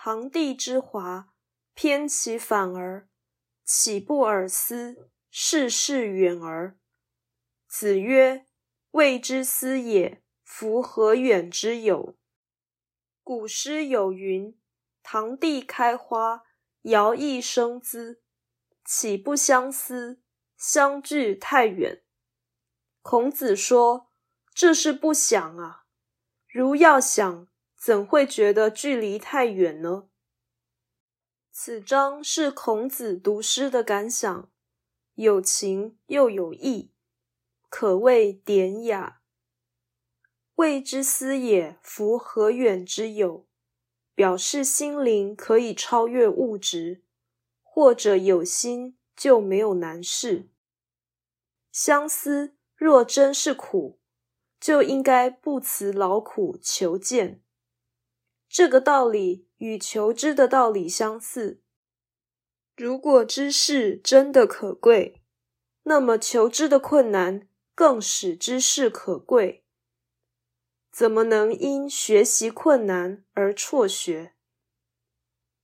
堂弟之华，偏其反而，岂不尔思？世事远而。子曰：“未之思也，夫何远之有？”古诗有云：“堂弟开花，摇曳生姿，岂不相思？相距太远。”孔子说：“这是不想啊！如要想，怎会觉得距离太远呢？”此章是孔子读诗的感想，有情又有意，可谓典雅。未之思也，夫何远之有？表示心灵可以超越物质，或者有心就没有难事。相思若真是苦，就应该不辞劳苦求见。这个道理与求知的道理相似。如果知识真的可贵，那么求知的困难更使知识可贵。怎么能因学习困难而辍学？